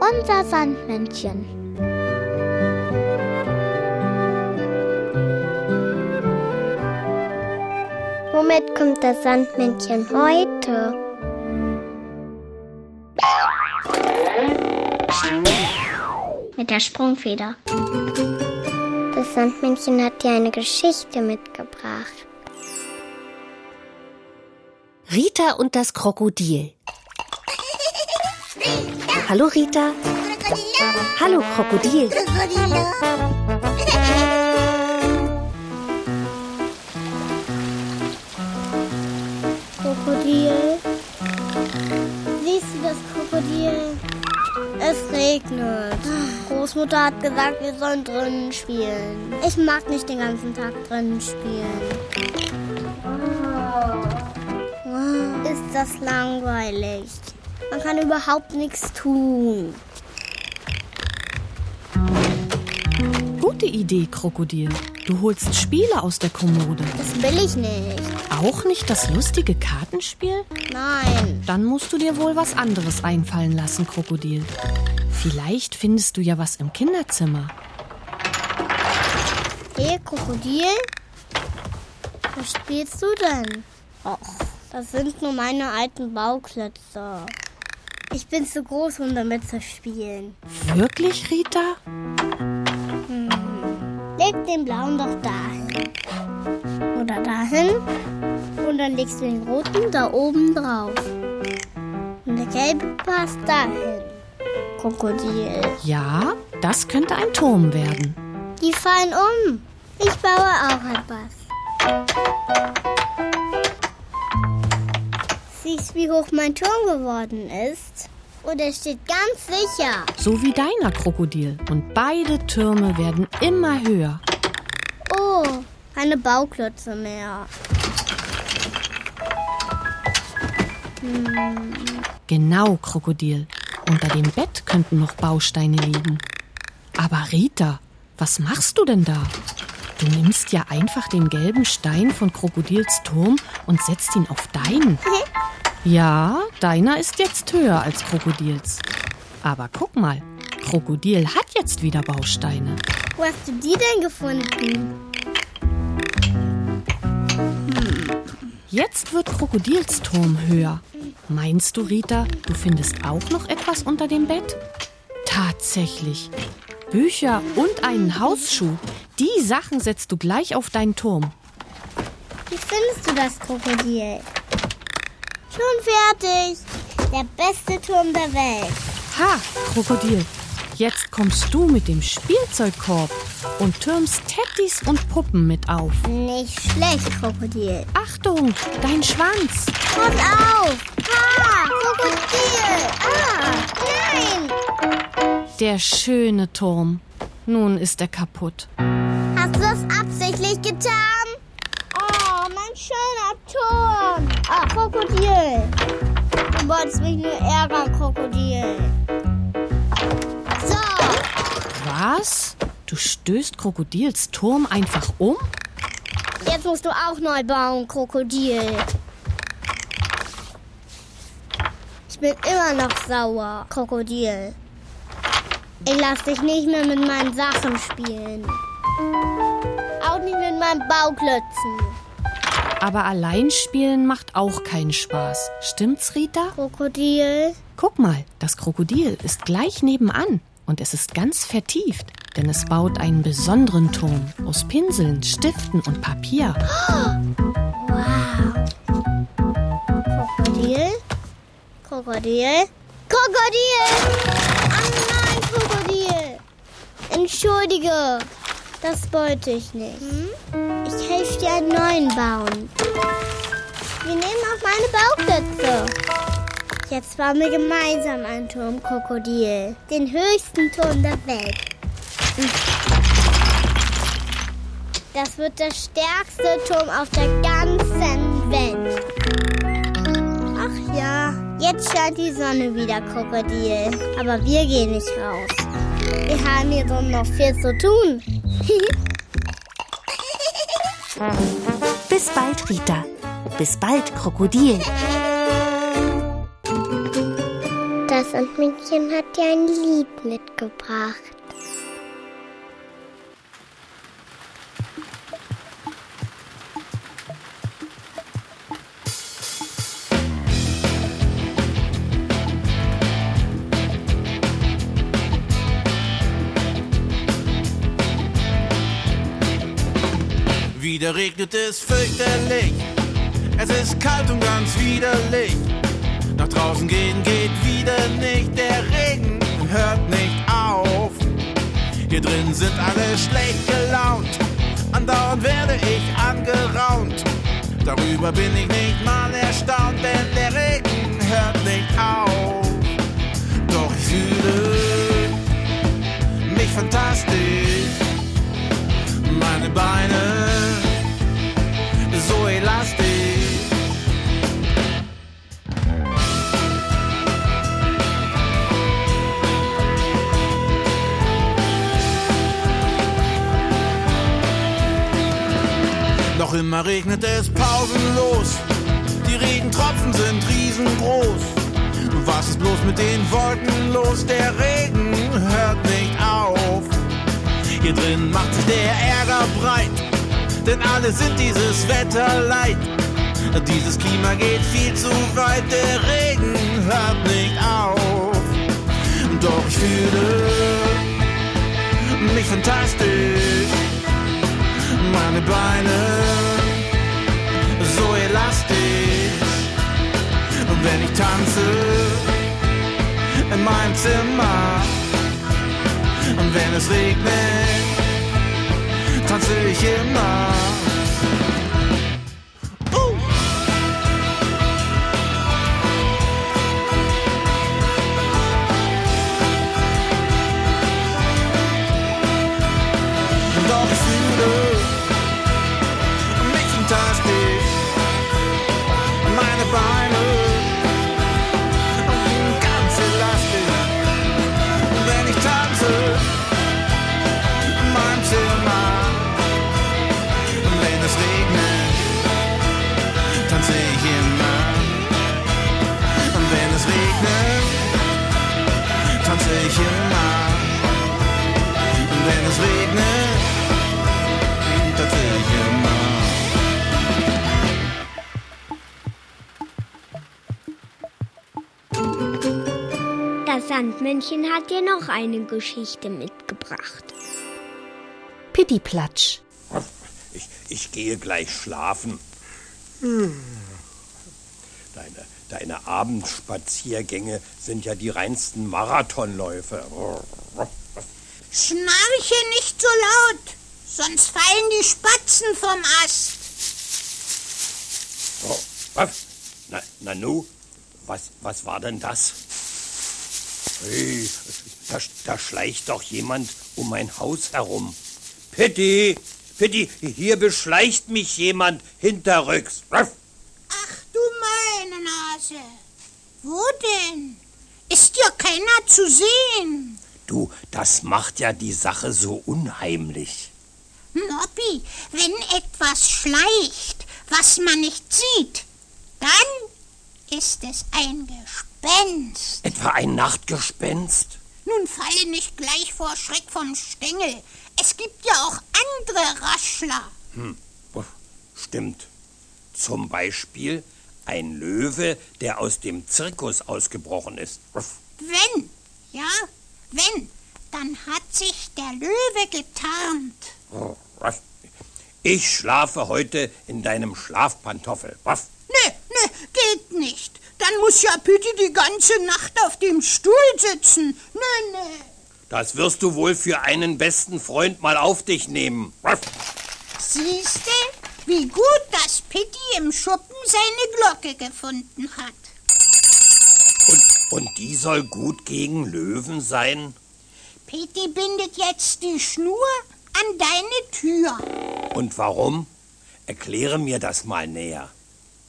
Unser Sandmännchen. Womit kommt das Sandmännchen heute? Mit der Sprungfeder. Das Sandmännchen hat dir eine Geschichte mitgebracht. Rita und das Krokodil. Hallo Rita. Hallo Krokodil. Krokodil. Siehst du das Krokodil? Es regnet. Großmutter hat gesagt, wir sollen drinnen spielen. Ich mag nicht den ganzen Tag drinnen spielen. Ist das langweilig. Man kann überhaupt nichts tun. Gute Idee, Krokodil. Du holst Spiele aus der Kommode. Das will ich nicht. Auch nicht das lustige Kartenspiel? Nein. Dann musst du dir wohl was anderes einfallen lassen, Krokodil. Vielleicht findest du ja was im Kinderzimmer. Hey, Krokodil? Was spielst du denn? Och, das sind nur meine alten Bauklötze. Ich bin zu groß, um damit zu spielen. Wirklich, Rita? Leg den blauen doch dahin. Oder dahin. Und dann legst du den roten da oben drauf. Und der gelbe passt dahin. Krokodil. Ja, das könnte ein Turm werden. Die fallen um. Ich baue auch etwas. Siehst, wie hoch mein Turm geworden ist? Und er steht ganz sicher. So wie deiner Krokodil. Und beide Türme werden immer höher. Oh, keine Bauklötze mehr. Genau, Krokodil. Unter dem Bett könnten noch Bausteine liegen. Aber Rita, was machst du denn da? Du nimmst ja einfach den gelben Stein von Krokodils Turm und setzt ihn auf deinen. Ja, deiner ist jetzt höher als Krokodils. Aber guck mal, Krokodil hat jetzt wieder Bausteine. Wo hast du die denn gefunden? Jetzt wird Krokodils Turm höher. Meinst du, Rita, du findest auch noch etwas unter dem Bett? Tatsächlich. Bücher und einen Hausschuh. Die Sachen setzt du gleich auf deinen Turm. Wie findest du das Krokodil? Schon fertig. Der beste Turm der Welt. Ha, Krokodil. Jetzt kommst du mit dem Spielzeugkorb und türmst Teddys und Puppen mit auf. Nicht schlecht, Krokodil. Achtung, dein Schwanz. Pass auf! Ah, Krokodil! Ah, nein! Der schöne Turm. Nun ist er kaputt. Hast du das absichtlich getan? Oh, mein schöner Turm! Ah, Krokodil! Du wolltest mich nur ärgern, Krokodil. So, Was? Du stößt Krokodils Turm einfach um? jetzt musst du auch neu bauen, Krokodil. Ich bin immer noch sauer, Krokodil. Ich lass dich nicht mehr mit meinen Sachen spielen. Auch nicht mit meinen Bauklötzen. Aber allein spielen macht auch keinen Spaß. Stimmt's, Rita? Krokodil, Guck mal, das Krokodil ist gleich nebenan und es ist ganz vertieft, denn es baut einen besonderen Turm aus Pinseln, Stiften und Papier. Krokodil, Krokodil, Krokodil! Oh nein, Krokodil! Entschuldige, das wollte ich nicht. Ich helfe dir einen neuen bauen. Wir nehmen auch meine Bauklötze. Jetzt bauen wir gemeinsam einen Turm, Krokodil. Den höchsten Turm der Welt. Das wird der stärkste Turm auf der ganzen Welt. Ach ja, jetzt scheint die Sonne wieder, Krokodil. Aber wir gehen nicht raus. Wir haben hier drin noch viel zu tun. Bis bald, Rita. Bis bald, Krokodil. Das Sandmännchen hat dir ein Lied mitgebracht. Wieder regnet es fürchterlich. Es ist kalt und ganz widerlich. Nach draußen gehen geht wieder nicht. Der Regen hört nicht auf. Hier drin sind alle schlecht gelaunt. Andauernd werde ich angeraunt. Darüber bin ich nicht mal erstaunt, denn der Regen hört nicht auf. Doch ich fühle mich fantastisch. Meine Beine so elastisch. Doch immer regnet es pausenlos. Die Regentropfen sind riesengroß. Was ist bloß mit den Wolken los? Der Regen hört nicht auf. Hier drin macht sich der Ärger breit, denn alle sind dieses Wetter leid. Dieses Klima geht viel zu weit, der Regen hört nicht auf. Doch ich fühle mich fantastisch, meine Beine so elastisch. Und wenn ich tanze in meinem Zimmer, und wenn es regnet, tanze ich immer. Uh. Ich immer. Und wenn es regnet, tanze ich immer. Das Sandmännchen hat dir noch eine Geschichte mitgebracht. Pittiplatsch. Ich, ich gehe gleich schlafen. Deine, deine Abendspaziergänge sind ja die reinsten Marathonläufe. Schnarche nicht so laut, sonst fallen die Spatzen vom Ast. Oh, was? Na, Nanu, was, was war denn das? Hey, da, da schleicht doch jemand um mein Haus herum. Pitti, Pitti, hier beschleicht mich jemand hinterrücks. Ach meine Nase. Wo denn? Ist ja keiner zu sehen. Du, das macht ja die Sache so unheimlich. Nobby, wenn etwas schleicht, was man nicht sieht, dann ist es ein Gespenst. Etwa ein Nachtgespenst? Nun falle nicht gleich vor Schreck vom Stängel. Es gibt ja auch andere Raschler. Oh, Stimmt. Zum Beispiel ein Löwe, der aus dem Zirkus ausgebrochen ist. Wenn, ja, wenn, dann hat sich der Löwe getarnt. Oh? Ich schlafe heute in deinem Schlafpantoffel. Nö, nö, geht nicht. Dann muss ja Pitti die ganze Nacht auf dem Stuhl sitzen. Nö, nö. Das wirst du wohl für einen besten Freund mal auf dich nehmen. Siehste, wie gut, Pitti im Schuppen seine Glocke gefunden hat. Und, und die soll gut gegen Löwen sein? Pitti bindet jetzt die Schnur an deine Tür. Und warum? Erkläre mir das mal näher.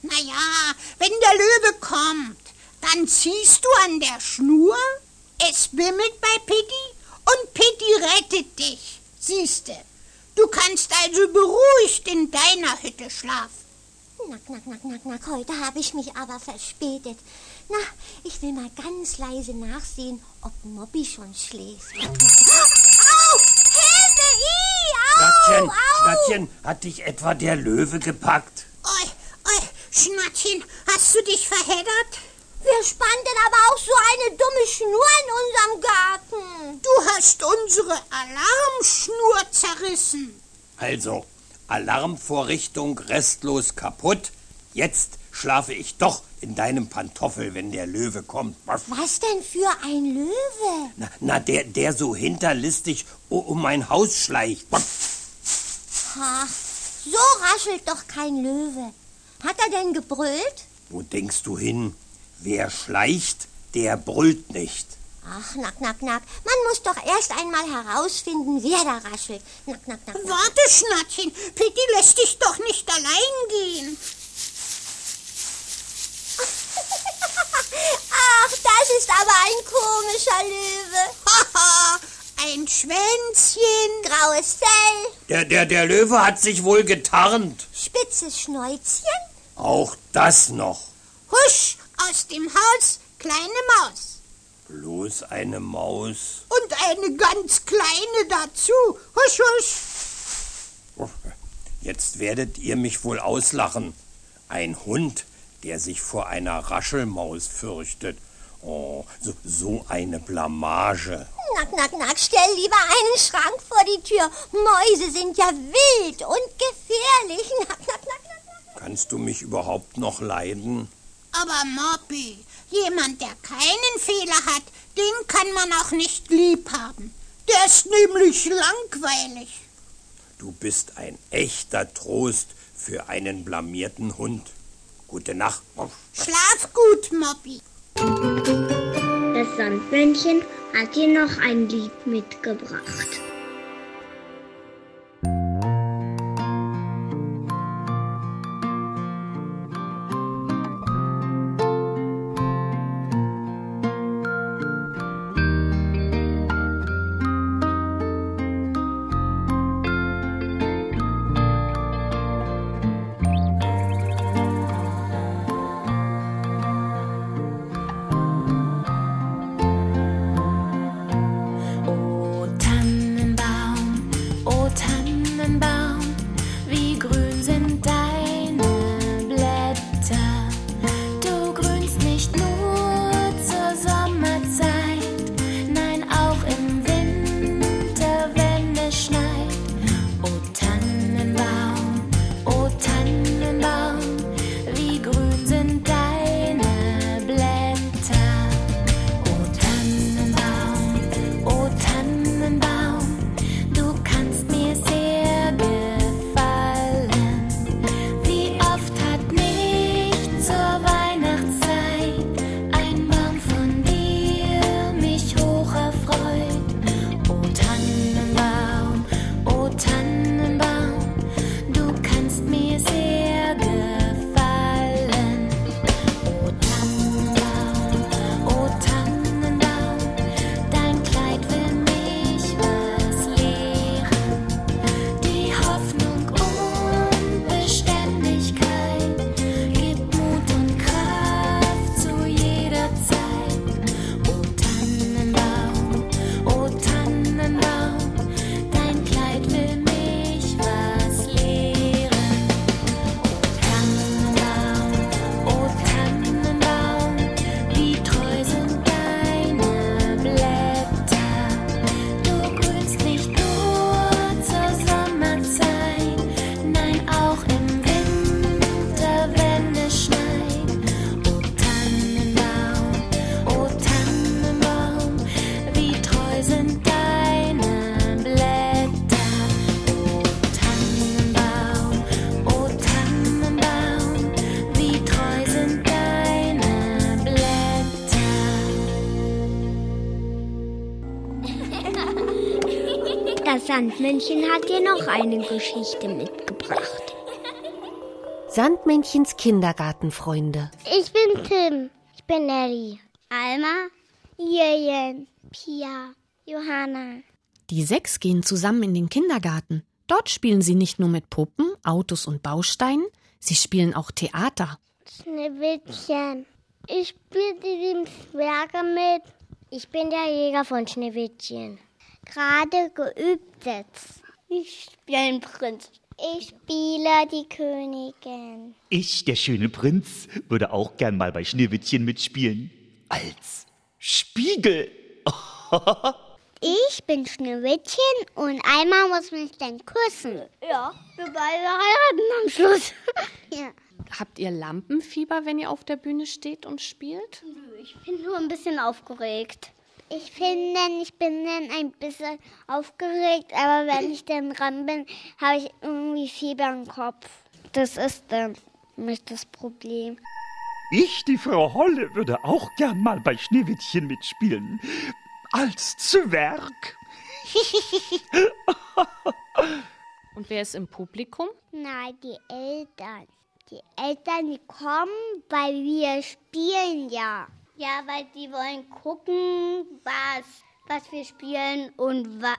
Naja, wenn der Löwe kommt, dann ziehst du an der Schnur, es bimmelt bei Pitti und Pitti rettet dich. Siehste, du kannst also beruhigt in deiner Hütte schlafen. Knack, knack, knack, knack, knack. Heute habe ich mich aber verspätet. Na, ich will mal ganz leise nachsehen, ob Mobby schon schläft. Au! Hilfe! I! Au! Schnattchen, hat dich etwa der Löwe gepackt? Oi, oi, Schnattchen, hast du dich verheddert? Wir spannten aber auch so eine dumme Schnur in unserem Garten. Du hast unsere Alarmschnur zerrissen. Also, Alarmvorrichtung restlos kaputt. Jetzt schlafe ich doch in deinem Pantoffel, wenn der Löwe kommt. Was denn für ein Löwe? Na, na der, der so hinterlistig um mein Haus schleicht. Ha, so raschelt doch kein Löwe. Hat er denn gebrüllt? Wo denkst du hin? Wer schleicht, der brüllt nicht. Ach, knack, knack, knack. Man muss doch erst einmal herausfinden, wer da raschelt. Knack, knack, knack. knack. Warte, Schnattchen, Pitti lässt dich doch nicht allein gehen. Ach, das ist aber ein komischer Löwe. Haha, ein Schwänzchen. Graues Fell, Der, der, der Löwe hat sich wohl getarnt. spitzes Schnäuzchen. Auch das noch. Husch, aus dem Haus, kleine Maus. Bloß eine Maus. Und eine ganz kleine dazu. Husch, husch. Jetzt werdet ihr mich wohl auslachen. Ein Hund, der sich vor einer Raschelmaus fürchtet. Oh, so, so eine Blamage. Knack, knack, knack. Stell lieber einen Schrank vor die Tür. Mäuse sind ja wild und gefährlich. Knack, knack, knack, knack. knack. Kannst du mich überhaupt noch leiden? Aber Moppi, jemand, der keinen Fehler hat, den kann man auch nicht lieb haben. Der ist nämlich langweilig. Du bist ein echter Trost für einen blamierten Hund. Gute Nacht. Schlaf gut, Moppi. Das Sandmännchen hat dir noch ein Lied mitgebracht. Noch eine Geschichte mitgebracht. Sandmännchens Kindergartenfreunde. Ich bin Tim. Ich bin Ellie. Alma. Jürgen. Pia. Johanna. Die sechs gehen zusammen in den Kindergarten. Dort spielen sie nicht nur mit Puppen, Autos und Bausteinen, Sie spielen auch Theater. Schneewittchen. Ich spiele die Zwerge mit. Ich bin der Jäger von Schneewittchen. Gerade geübt jetzt. Ich spiele den Prinz. Ich spiele die Königin. Ich, der schöne Prinz, würde auch gern mal bei Schneewittchen mitspielen. Als Spiegel. Ich bin Schneewittchen und einmal muss mich dann küssen. Ja, wir beide heiraten am Schluss. ja. Habt ihr Lampenfieber, wenn ihr auf der Bühne steht und spielt? Ich bin nur ein bisschen aufgeregt. Ich finde, ich bin dann ein bisschen aufgeregt, aber wenn ich dann dran bin, habe ich irgendwie Fieber im Kopf. Das ist dann nicht das Problem. Ich, die Frau Holle, würde auch gern mal bei Schneewittchen mitspielen. Als Zwerg. Und wer ist im Publikum? Nein, die Eltern. Die Eltern, die kommen, weil wir spielen ja. Ja, weil die wollen gucken, was, was wir spielen und, wa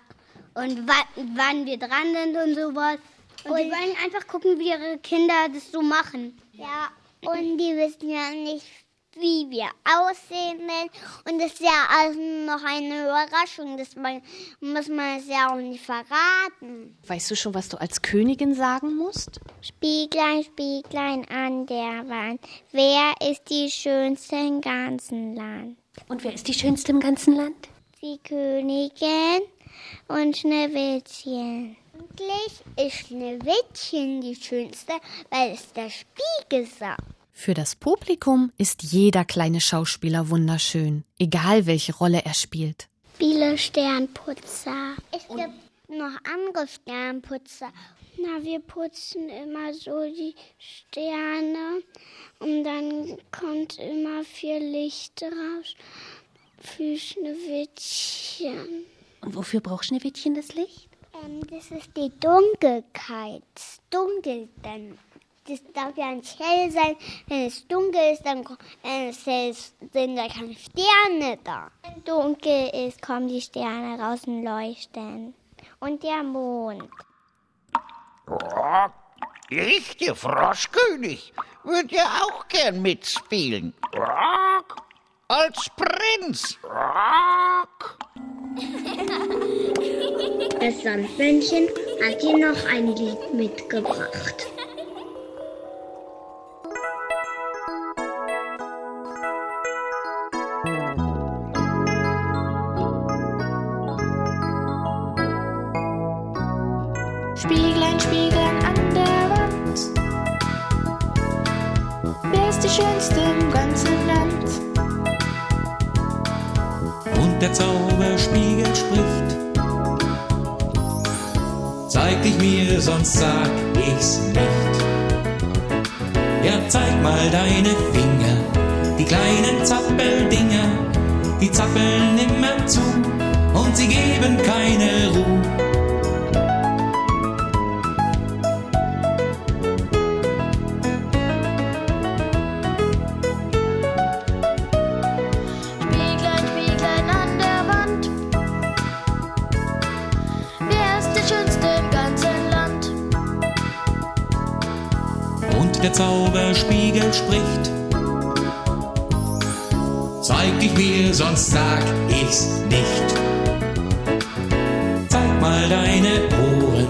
und wa wann wir dran sind und sowas. Und, und die wollen einfach gucken, wie ihre Kinder das so machen. Ja, und die wissen ja nicht, wie wir aussehen. Und das ist ja also noch eine Überraschung. Das muss man es ja auch nicht verraten. Weißt du schon, was du als Königin sagen musst? Spieglein, Spieglein an der Wand. Wer ist die schönste im ganzen Land? Und wer ist die schönste im ganzen Land? Die Königin und Schneewittchen. Eigentlich ist Schneewittchen die schönste, weil es der Spiegel sagt. Für das Publikum ist jeder kleine Schauspieler wunderschön, egal welche Rolle er spielt. Viele Sternputzer. Es gibt noch andere Sternputzer. Na, wir putzen immer so die Sterne und dann kommt immer viel Licht raus für Schneewittchen. Und wofür braucht Schneewittchen das Licht? Ähm, das ist die Dunkelheit. Es dunkelt dann das darf ja nicht hell sein. Wenn es dunkel ist, dann wenn es hell ist, sind da keine Sterne da. Wenn dunkel ist, kommen die Sterne raus und leuchten. Und der Mond. Oh, ich, der Froschkönig, würde ja auch gern mitspielen. Rock, als Prinz. Rock. Das Sandmännchen hat dir noch ein Lied mitgebracht. Der Zauberspiegel spricht. Zeig dich mir, sonst sag ich's nicht. Ja, zeig mal deine Finger, die kleinen Zappeldinger, die zappeln immer zu und sie geben keine Ruhe. Der Zauberspiegel spricht. Zeig dich mir, sonst sag ich's nicht. Zeig mal deine Ohren,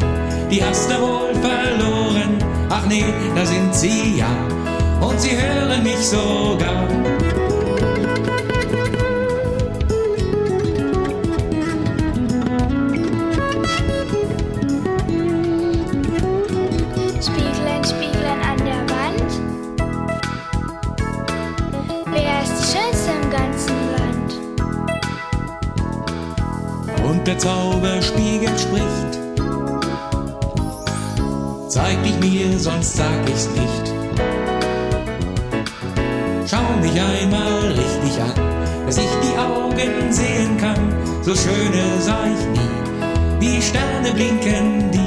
die hast du wohl verloren. Ach nee, da sind sie ja, und sie hören mich sogar. Zauberspiegel spricht. Zeig dich mir, sonst sag ich's nicht. Schau mich einmal richtig an, dass ich die Augen sehen kann. So schöne sah ich nie. Die Sterne blinken die.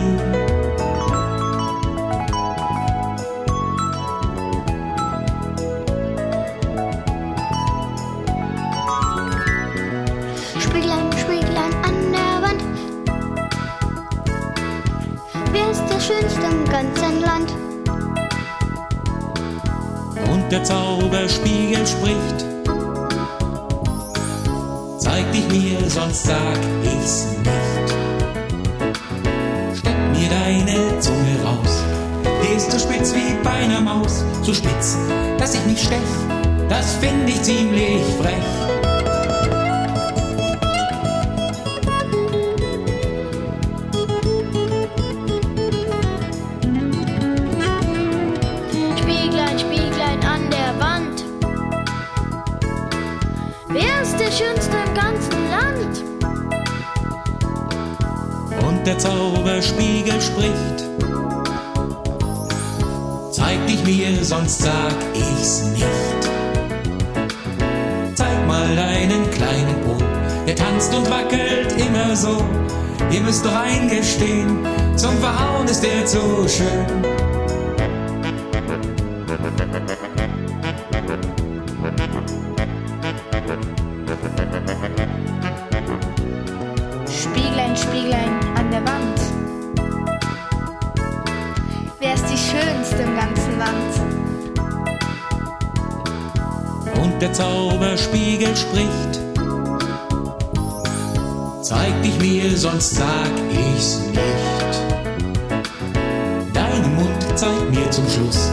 Spricht. Zeig dich mir, sonst sag ich's nicht. Steck mir deine Zunge raus, die ist so spitz wie bei einer Maus, so spitz, dass ich mich stech, das find ich ziemlich frech. So. Ihr müsst doch eingestehen, zum Verhauen ist er so schön. Spieglein, Spieglein an der Wand. Wer ist die Schönste im ganzen Land? und der Zauberspiegel spricht. Zeig dich mir, sonst sag ich's nicht. Deinen Mund zeig mir zum Schluss.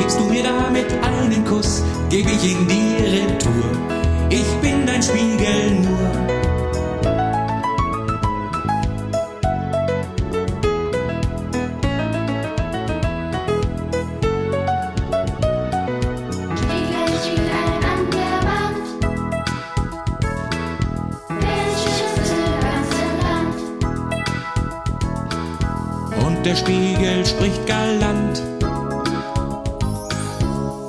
Gibst du mir damit einen Kuss, geb ich ihn dir retour. Ich bin dein Spiegel nur. Der Spiegel spricht galant.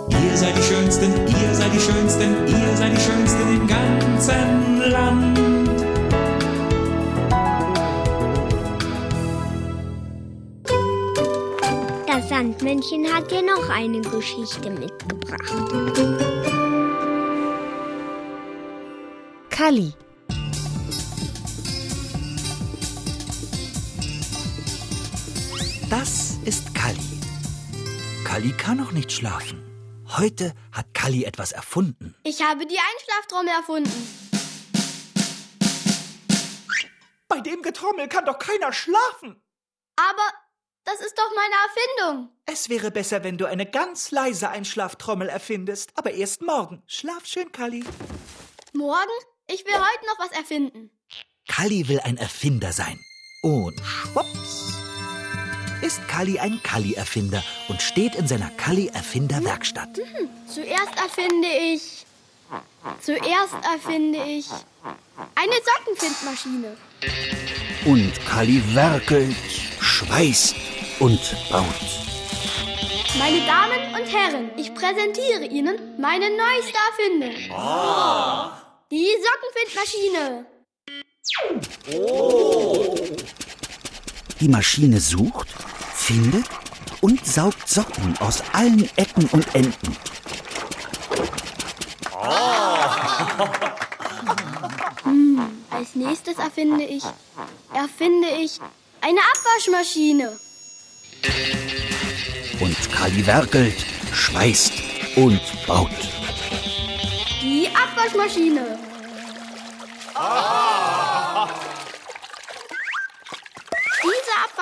Ihr seid die Schönsten, ihr seid die Schönsten, ihr seid die Schönsten im ganzen Land. Das Sandmännchen hat dir noch eine Geschichte mitgebracht. Kalli. Kalli kann noch nicht schlafen. Heute hat Kalli etwas erfunden. Ich habe die Einschlaftrommel erfunden. Bei dem Getrommel kann doch keiner schlafen. Aber das ist doch meine Erfindung. Es wäre besser, wenn du eine ganz leise Einschlaftrommel erfindest. Aber erst morgen. Schlaf schön, Kalli. Morgen? Ich will heute noch was erfinden. Kalli will ein Erfinder sein. Und schwupps ist Kalli ein Kalli-Erfinder und steht in seiner Kalli-Erfinder-Werkstatt. Hm, zuerst erfinde ich. Zuerst erfinde ich eine Sockenfindmaschine. Und Kalli werkelt, schweißt und baut. Meine Damen und Herren, ich präsentiere Ihnen meine neueste Erfindung. Die Sockenfindmaschine. Die Maschine sucht, findet und saugt Socken aus allen Ecken und Enden. Hm, als nächstes erfinde ich, erfinde ich eine Abwaschmaschine. Und Kalli werkelt, schweißt und baut. Die Abwaschmaschine.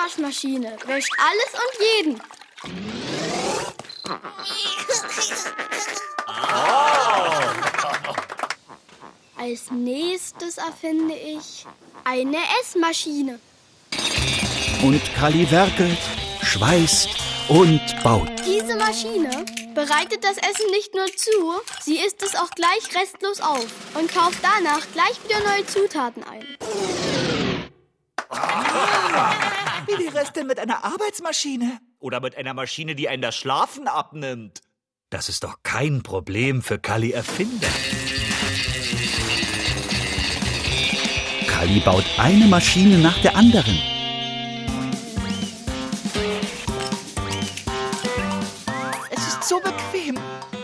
Diese Abwaschmaschine wäscht alles und jeden. Als nächstes erfinde ich eine Essmaschine. Und Kalli werkelt, schweißt und baut. Diese Maschine bereitet das Essen nicht nur zu, sie isst es auch gleich restlos auf und kauft danach gleich wieder neue Zutaten ein. Wie wäre es denn mit einer Arbeitsmaschine? Oder mit einer Maschine, die einen das Schlafen abnimmt? Das ist doch kein Problem für Kalli Erfinder. Kalli baut eine Maschine nach der anderen. Es ist so bequem.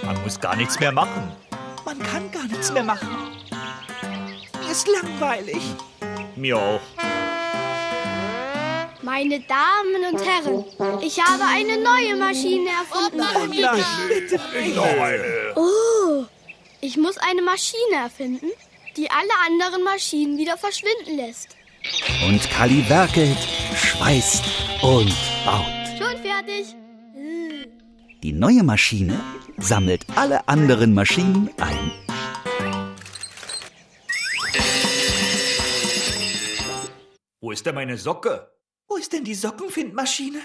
Man muss gar nichts mehr machen. Man kann gar nichts mehr machen. Mir ist langweilig. Mir auch. Meine Damen und Herren, ich habe eine neue Maschine erfunden. Oh, ich muss eine Maschine erfinden, die alle anderen Maschinen wieder verschwinden lässt. Und Kali werkelt, schweißt und baut. Schon fertig. Die neue Maschine sammelt alle anderen Maschinen ein. Wo ist denn meine Socke? Wo ist denn die Sockenfindmaschine?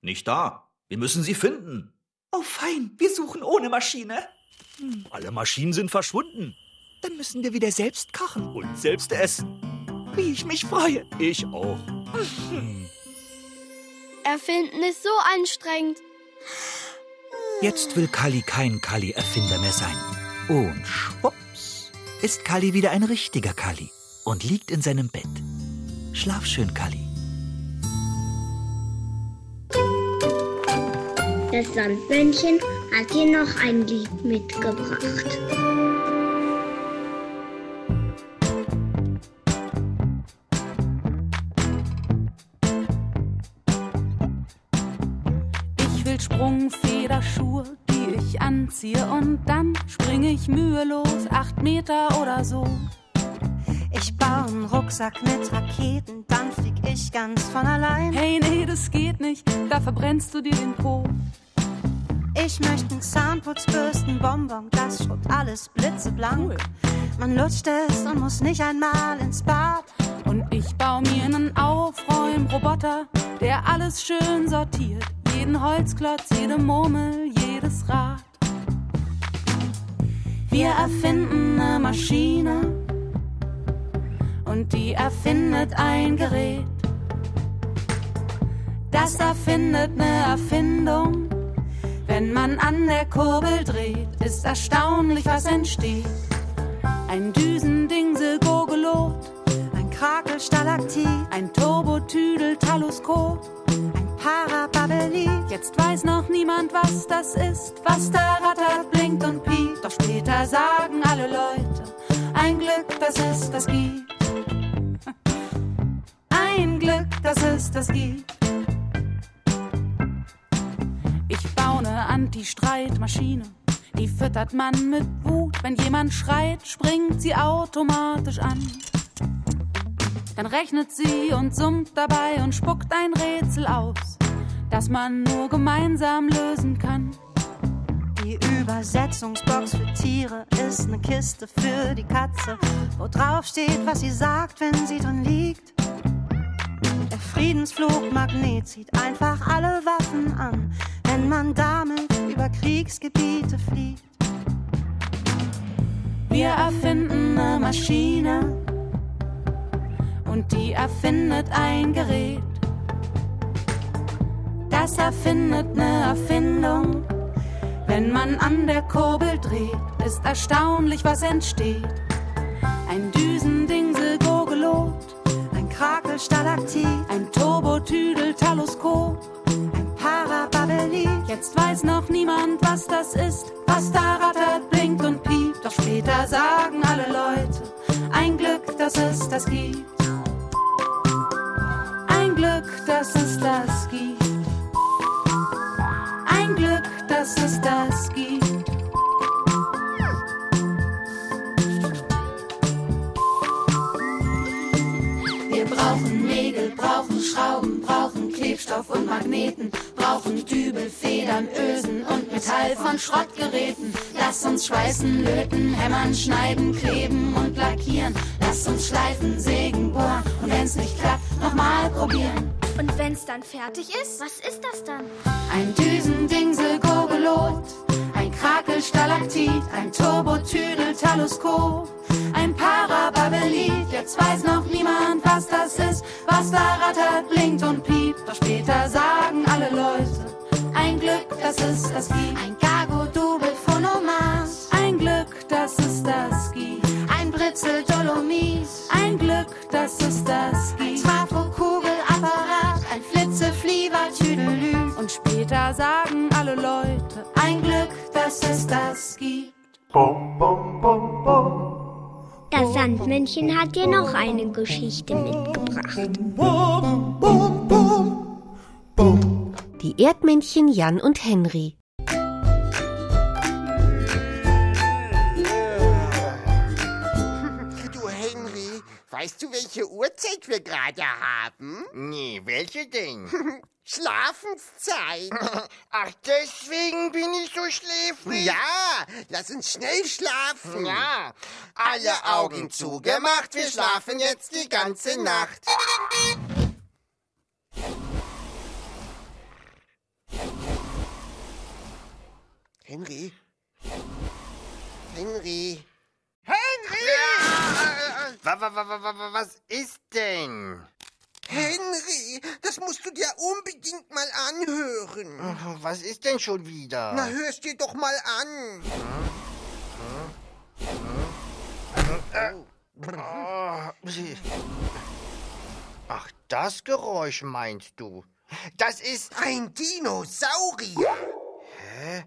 Nicht da. Wir müssen sie finden. Oh fein, wir suchen ohne Maschine. Hm. Alle Maschinen sind verschwunden. Dann müssen wir wieder selbst kochen. Und selbst essen. Wie ich mich freue. Ich auch. Erfinden ist so anstrengend. Jetzt will Kali kein Kali-Erfinder mehr sein. Und schwupps ist Kali wieder ein richtiger Kali und liegt in seinem Bett. Schlaf schön, Kali. Das Sandmännchen hat dir noch ein Lied mitgebracht. Ich will Sprungfederschuhe, die ich anziehe und dann springe ich mühelos acht Meter oder so. Ich baue einen Rucksack mit Raketen, dann flieg ich ganz von allein. Hey, nee, das geht nicht, da verbrennst du dir den Po. Ich möchte einen Zahnputzbürstenbonbon, das schrubbt alles blitzeblank. Man lutscht es und muss nicht einmal ins Bad. Und ich baue mir einen Aufräumroboter, der alles schön sortiert. Jeden Holzklotz, jede Murmel, jedes Rad. Wir erfinden eine Maschine und die erfindet ein Gerät. Das erfindet eine Erfindung. Wenn man an der Kurbel dreht, ist erstaunlich, was entsteht. Ein Düsendingsel-Gurgelot, ein Krakelstalaktit, ein Turbotüdel-Taluskop, ein Parababelit. Jetzt weiß noch niemand, was das ist, was da rattert, blinkt und piept. Doch später sagen alle Leute, ein Glück, dass es das gibt. Glück, dass es das gibt. Ich baue eine Anti-Streitmaschine. Die füttert man mit Wut. Wenn jemand schreit, springt sie automatisch an. Dann rechnet sie und summt dabei und spuckt ein Rätsel aus, das man nur gemeinsam lösen kann. Die Übersetzungsbox für Tiere ist eine Kiste für die Katze, wo drauf steht, was sie sagt, wenn sie drin liegt. Friedensflugmagnet zieht einfach alle Waffen an, wenn man damit über Kriegsgebiete fliegt. Wir erfinden eine Maschine und die erfindet ein Gerät. Das erfindet eine Erfindung. Wenn man an der Kurbel dreht, ist erstaunlich, was entsteht. Ein ein Krakelstalaktit, ein Turbotüdel-Taluskop, ein Parababelit. Jetzt weiß noch niemand, was das ist, was da rattert, blinkt und piept. Doch später sagen alle Leute, ein Glück, dass es das gibt. Ein Glück, dass es das gibt. Ein Glück, dass es das gibt. Brauchen Nägel, brauchen Schrauben, brauchen Klebstoff und Magneten, brauchen Dübel, Federn, Ösen und Metall von Schrottgeräten. Lass uns schweißen, löten, hämmern, schneiden, kleben und lackieren. Lass uns schleifen, sägen, bohren und wenn's nicht klappt, nochmal probieren. Und wenn's dann fertig ist, was ist das dann? Ein Düsendingsel-Gurgelot, ein Krakelstalaktit, ein Turbotüdel-Taluskop, ein Parababelit. Jetzt weiß noch niemand, was das ist, was da rattert, blinkt und piept. Doch später sagen alle Leute, ein Glück, dass es das gibt. Ein Gago-Dubel-Phonomas, ein Glück, dass es das gibt. Ein Britzel-Dolomis, ein Glück, dass es das gibt. Ein Trafo-Kugelapparat, ein Flitze-Fliever-Tüdelü. Und später sagen dass es das gibt. Bum, bum, bum, bum. Das Sandmännchen hat dir noch eine Geschichte mitgebracht. Die Erdmännchen Jan und Henry. Weißt du, welche Uhrzeit wir gerade haben? Nee, welche denn? Schlafenszeit. Ach, deswegen bin ich so schläfrig. Ja, lass uns schnell schlafen. Ja. Alle Augen zugemacht, wir schlafen jetzt die ganze Nacht. Henry? Henry? Henry! Wa, wa, wa, was ist denn? Henry, das musst du dir unbedingt mal anhören. Was ist denn schon wieder? Na, hörst dir doch mal an. Ach, das Geräusch meinst du? Das ist ein Dinosaurier. Hä?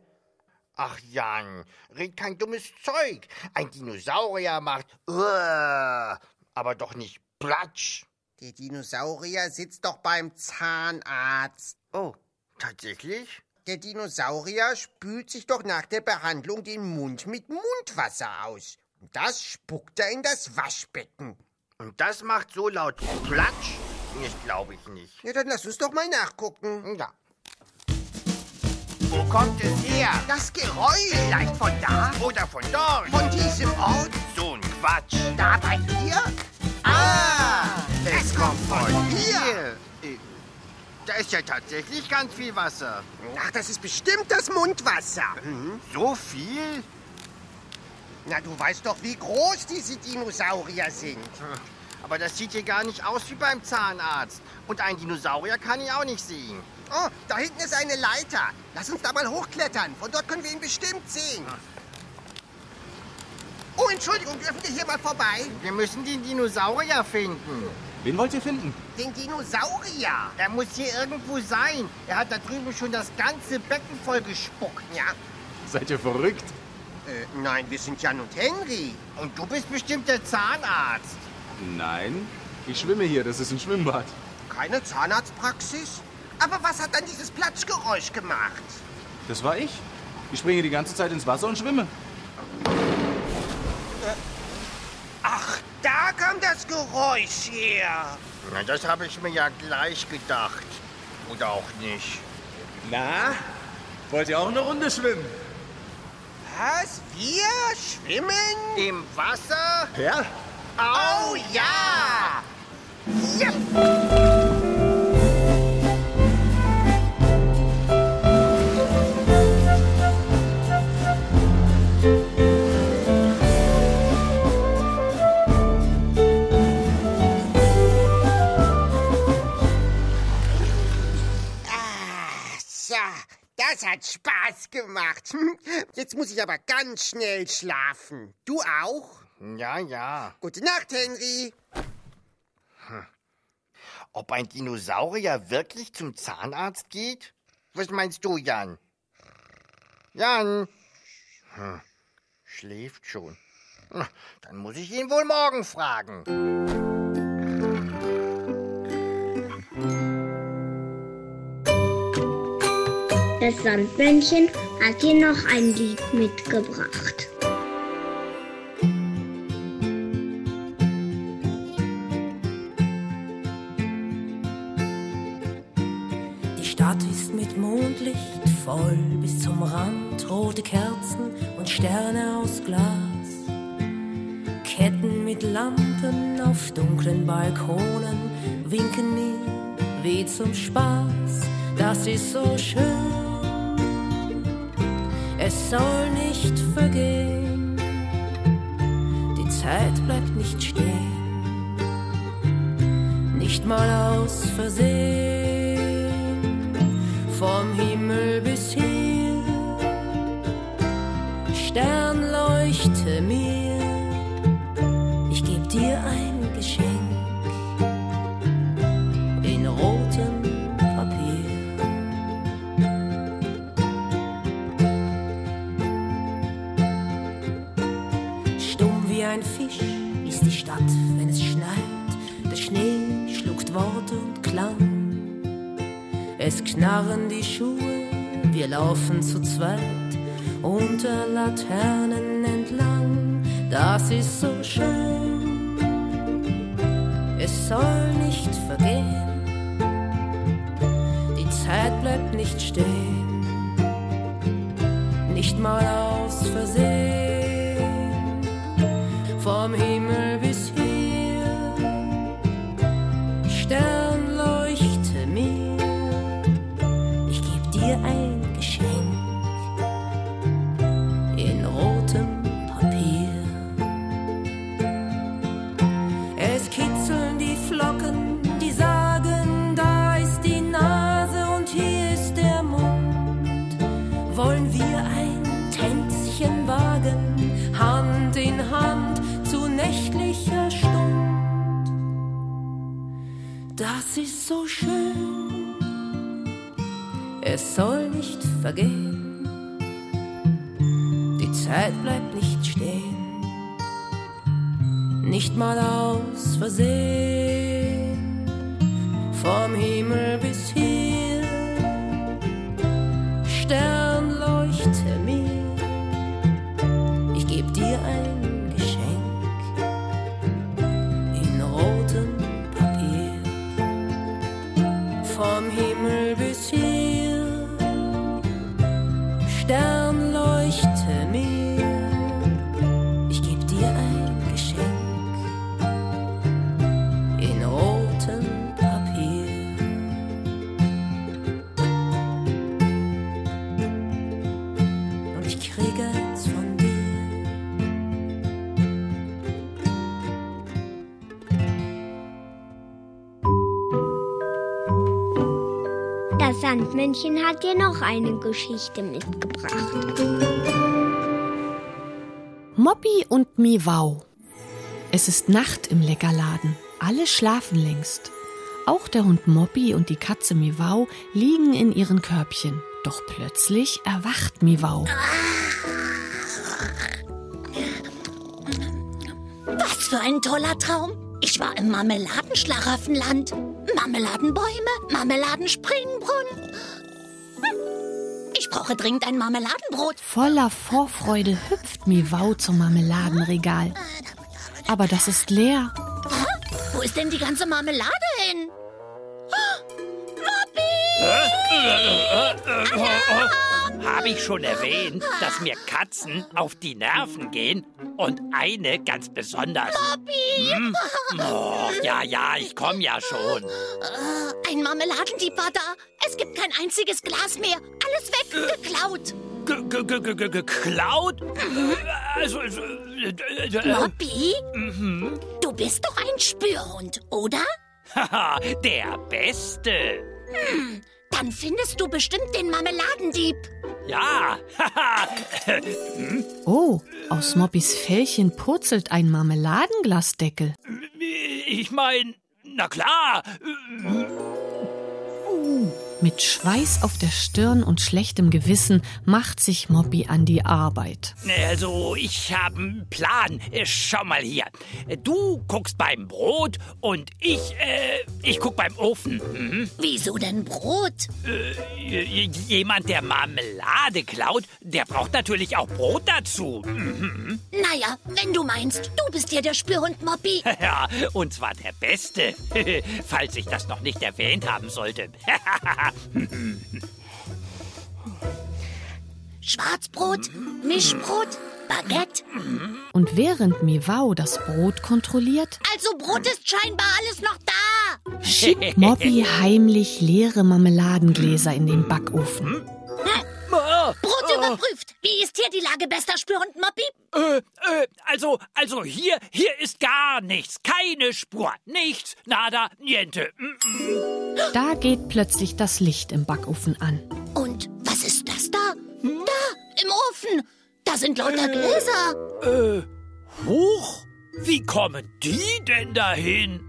Ach Jan, red kein dummes Zeug. Ein Dinosaurier macht Uah, aber doch nicht Platsch. Der Dinosaurier sitzt doch beim Zahnarzt. Oh, tatsächlich? Der Dinosaurier spült sich doch nach der Behandlung den Mund mit Mundwasser aus. Und das spuckt er in das Waschbecken. Und das macht so laut Platsch? Das glaube ich nicht. Ja, dann lass uns doch mal nachgucken. Ja. Wo kommt es her? Das Geräusch. Vielleicht von da? Oder von dort? Von diesem Ort? So ein Quatsch. Da bei dir? Ah, es kommt von hier. Äh, Da ist ja tatsächlich ganz viel Wasser. Ach, das ist bestimmt das Mundwasser. Mhm. So viel? Na, du weißt doch, wie groß diese Dinosaurier sind. Aber das sieht hier gar nicht aus wie beim Zahnarzt. Und ein Dinosaurier kann ich auch nicht sehen. Oh, da hinten ist eine Leiter. Lass uns da mal hochklettern. Von dort können wir ihn bestimmt sehen. Oh, Entschuldigung, dürfen wir hier mal vorbei? Wir müssen den Dinosaurier finden. Wen wollt ihr finden? Den Dinosaurier. Er muss hier irgendwo sein. Er hat da drüben schon das ganze Becken voll gespuckt. Ja. Seid ihr verrückt? Äh, nein, wir sind Jan und Henry. Und du bist bestimmt der Zahnarzt. Nein, ich schwimme hier, das ist ein Schwimmbad. Keine Zahnarztpraxis? Aber was hat dann dieses Platschgeräusch gemacht? Das war ich. Ich springe die ganze Zeit ins Wasser und schwimme. Ach, da kam das Geräusch her. Na, das habe ich mir ja gleich gedacht. Oder auch nicht. Na, wollt ihr auch eine Runde schwimmen? Was? Wir schwimmen? Im Wasser? Ja. Oh ja! Ja! Das hat Spaß gemacht. Hm, Jetzt muss ich aber ganz schnell schlafen. Du auch? Ja, ja. Gute Nacht, Henry. Ob ein Dinosaurier wirklich zum Zahnarzt geht? Was meinst du, Jan? Jan? Hm, schläft schon. Dann muss ich ihn wohl morgen fragen. Das Sandmännchen hat dir noch ein Lied mitgebracht. Die Stadt ist mit Mondlicht voll bis zum Rand, rote Kerzen und Sterne aus Glas. Ketten mit Lampen auf dunklen Balkonen winken mir wie zum Spaß. Das ist so schön, es soll nicht vergehen. Die Zeit bleibt nicht stehen, nicht mal aus Versehen Es knarren die Schuhe, wir laufen zu zweit unter Laternen entlang. Das ist so schön, es soll nicht vergehen. Die Zeit bleibt nicht stehen, nicht mal aus Versehen. Vom Himmel Das ist so schön, es soll nicht vergehen. Die Zeit bleibt nicht stehen, nicht mal aus Versehen. Vom Himmel bis hier, Sandmännchen hat dir noch eine Geschichte mitgebracht. Moppi und Miwau. Es ist Nacht im Leckerladen. Alle schlafen längst. Auch der Hund Moppi und die Katze Miwau liegen in ihren Körbchen. Doch plötzlich erwacht Miwau. Was für ein toller Traum. Ich war im Marmeladenschlaraffenland. Marmeladenbäume, Marmeladenspringbrunnen. Hm. Ich brauche dringend ein Marmeladenbrot. Voller Vorfreude hüpft Miwau zum Marmeladenregal. Aber das ist leer. Wo ist denn die ganze Marmelade hin? Habe ich schon erwähnt, dass mir Katzen auf die Nerven gehen? Und eine ganz besonders. Moppi! Hm? Oh, ja, ja, ich komme ja schon. Äh, ein Marmeladendieb war da. Es gibt kein einziges Glas mehr. Alles weg, geklaut. G -g -g -g Geklaut? Also, also äh, äh, mhm. du bist doch ein Spürhund, oder? Haha, der Beste. Hm, dann findest du bestimmt den Marmeladendieb. Ja, haha. Hm? Oh, aus Moppis Fellchen purzelt ein Marmeladenglasdeckel. Ich mein, na klar. Mit Schweiß auf der Stirn und schlechtem Gewissen macht sich Moppi an die Arbeit. Also, ich habe einen Plan. Äh, Schau mal hier. Du guckst beim Brot und ich, äh, ich guck beim Ofen. Mhm. Wieso denn Brot? Äh, jemand, der Marmelade klaut, der braucht natürlich auch Brot dazu. Mhm. Naja, wenn du meinst, du bist ja der Spürhund Moppi. Ja, und zwar der Beste. Falls ich das noch nicht erwähnt haben sollte. Schwarzbrot, Mischbrot, Baguette. Und während Miwau das Brot kontrolliert, Also Brot ist scheinbar alles noch da. schiebt Moppi heimlich leere Marmeladengläser in den Backofen. Brot überprüft. Wie ist hier die Lage, bester Spürhund Moppi? Äh, äh, also, also hier, hier ist gar nichts. Keine Spur. Nichts. Nada, niente. Mm -mm. Da geht plötzlich das Licht im Backofen an. Und was ist das da? Da, im Ofen. Da sind lauter Gläser. Äh, hoch? Wie kommen die denn dahin?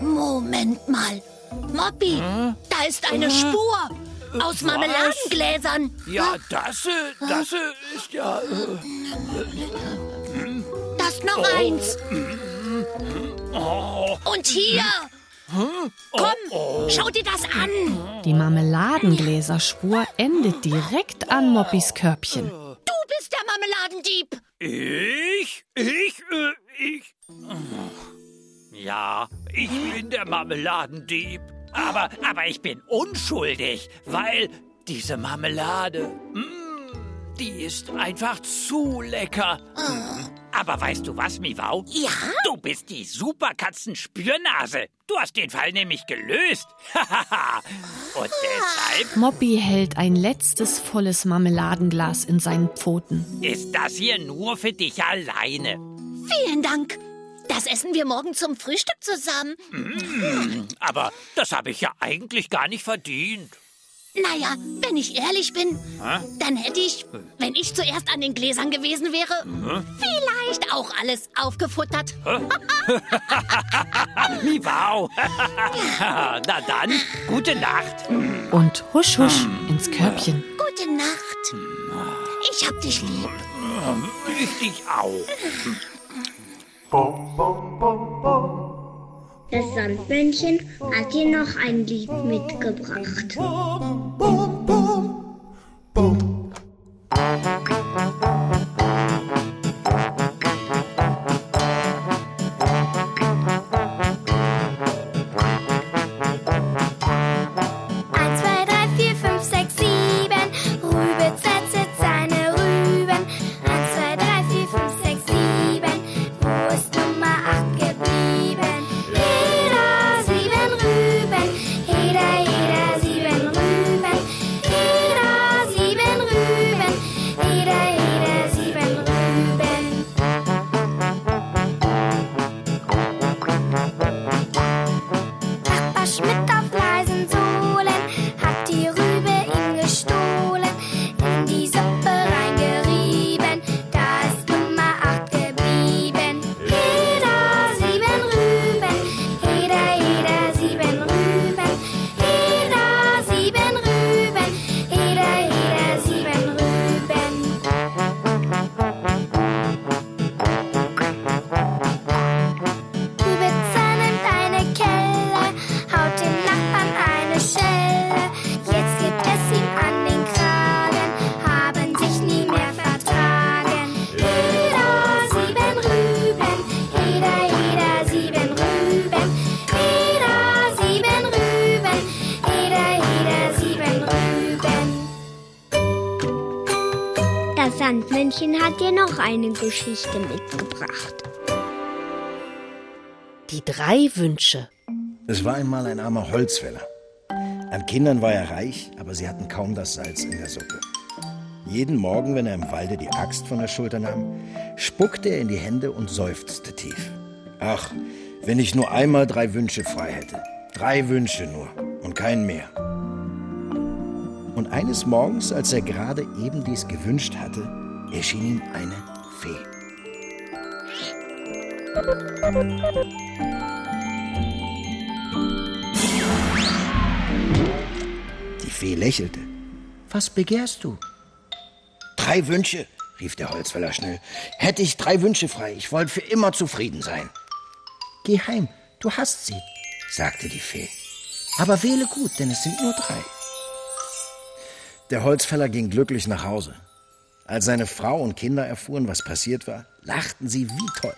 Moment mal. Moppi, da ist eine Spur. Aus Was? Marmeladengläsern. Ja, das, äh, das äh, ist ja. Äh, Das noch Oh. eins. oh. Und hier. Komm, schau dir das an. Die Marmeladengläserspur endet direkt an Moppis Körbchen. Du bist der Marmeladendieb. Ich? Ich? Äh, ich? Ja, ich bin der Marmeladendieb. Aber, aber ich bin unschuldig, weil diese Marmelade, mm, die ist einfach zu lecker. Aber weißt du was, Miwau? Ja? Du bist die Superkatzen-Spürnase. Du hast den Fall nämlich gelöst. Und deshalb Moppy hält ein letztes volles Marmeladenglas in seinen Pfoten. ist das hier nur für dich alleine. Vielen Dank. Das essen wir morgen zum Frühstück zusammen. Mm, aber das habe ich ja eigentlich gar nicht verdient. Naja, wenn ich ehrlich bin, Hä? dann hätte ich, wenn ich zuerst an den Gläsern gewesen wäre, Hä? vielleicht auch alles aufgefuttert. Miwau. Na dann, gute Nacht. Und husch husch ins Körbchen. Gute Nacht. Ich hab dich lieb. Ich dich auch. Das Sandmännchen hat dir noch ein Lied mitgebracht. Eins, hat dir noch eine Geschichte mitgebracht. Die drei Wünsche. Es war einmal ein armer Holzfäller. An Kindern war er reich, aber sie hatten kaum das Salz in der Suppe. Jeden Morgen, wenn er im Walde die Axt von der Schulter nahm, spuckte er in die Hände und seufzte tief. Ach, wenn ich nur einmal drei Wünsche frei hätte. Drei Wünsche nur und kein mehr. Und eines Morgens, als er gerade eben dies gewünscht hatte, erschien ihm eine Fee. Die Fee lächelte. Was begehrst du? Drei Wünsche, rief der Holzfäller schnell. Hätte ich drei Wünsche frei, ich wollte für immer zufrieden sein. Geh heim, du hast sie, sagte die Fee. Aber wähle gut, denn es sind nur drei. Der Holzfäller ging glücklich nach Hause. Als seine Frau und Kinder erfuhren, was passiert war, lachten sie wie toll.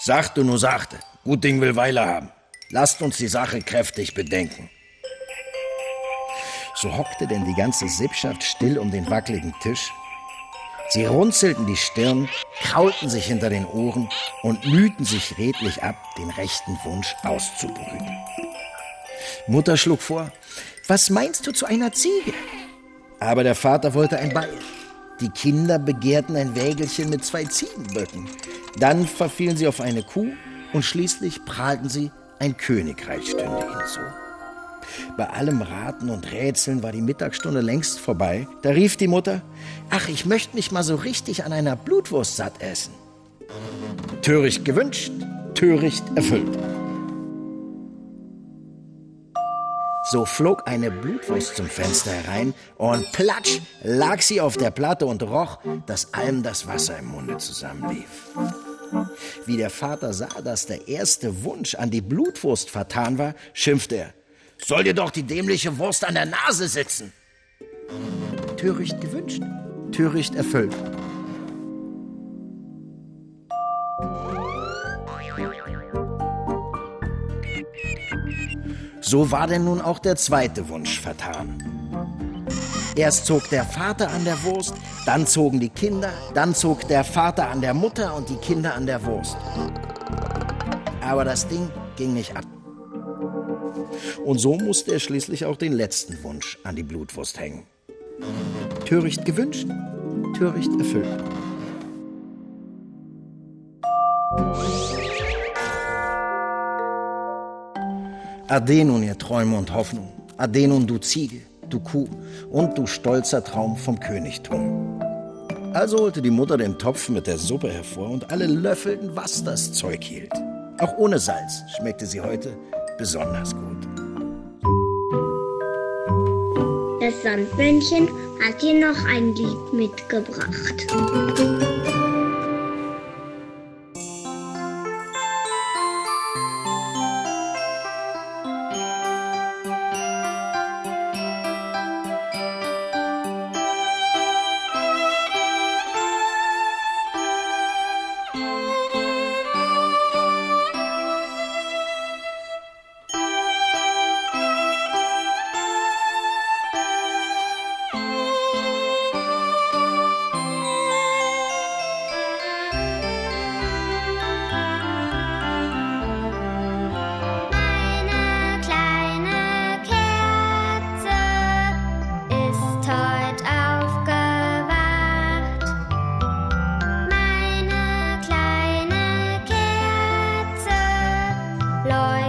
Sachte nur sachte, gut Ding will Weile haben. Lasst uns die Sache kräftig bedenken. So hockte denn die ganze Sippschaft still um den wackeligen Tisch. Sie runzelten die Stirn, kraulten sich hinter den Ohren und mühten sich redlich ab, den rechten Wunsch auszubrüten. Mutter schlug vor, was meinst du zu einer Ziege? Aber der Vater wollte ein Beil. Die Kinder begehrten ein Wägelchen mit zwei Ziegenböcken. Dann verfielen sie auf eine Kuh und schließlich prahlten sie, ein Königreich stünde ihnen zu. Bei allem Raten und Rätseln war die Mittagsstunde längst vorbei. Da rief die Mutter, ach, ich möchte mich mal so richtig an einer Blutwurst satt essen. Töricht gewünscht, töricht erfüllt. So flog eine Blutwurst zum Fenster herein und platsch lag sie auf der Platte und roch, dass allem das Wasser im Munde zusammenlief. Wie der Vater sah, dass der erste Wunsch an die Blutwurst vertan war, schimpfte er. Soll dir doch die dämliche Wurst an der Nase sitzen. Töricht gewünscht, töricht erfüllt. So war denn nun auch der zweite Wunsch vertan. Erst zog der Vater an der Wurst, dann zogen die Kinder, dann zog der Vater an der Mutter und die Kinder an der Wurst. Aber das Ding ging nicht ab. Und so musste er schließlich auch den letzten Wunsch an die Blutwurst hängen. Töricht gewünscht, töricht erfüllt. Ade nun, ihr Träume und Hoffnung. Ade nun, du Ziege, du Kuh und du stolzer Traum vom Königtum. Also holte die Mutter den Topf mit der Suppe hervor und alle löffelten, was das Zeug hielt. Auch ohne Salz schmeckte sie heute besonders gut. Das Sandmännchen hat dir noch ein Lied mitgebracht.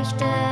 leichter.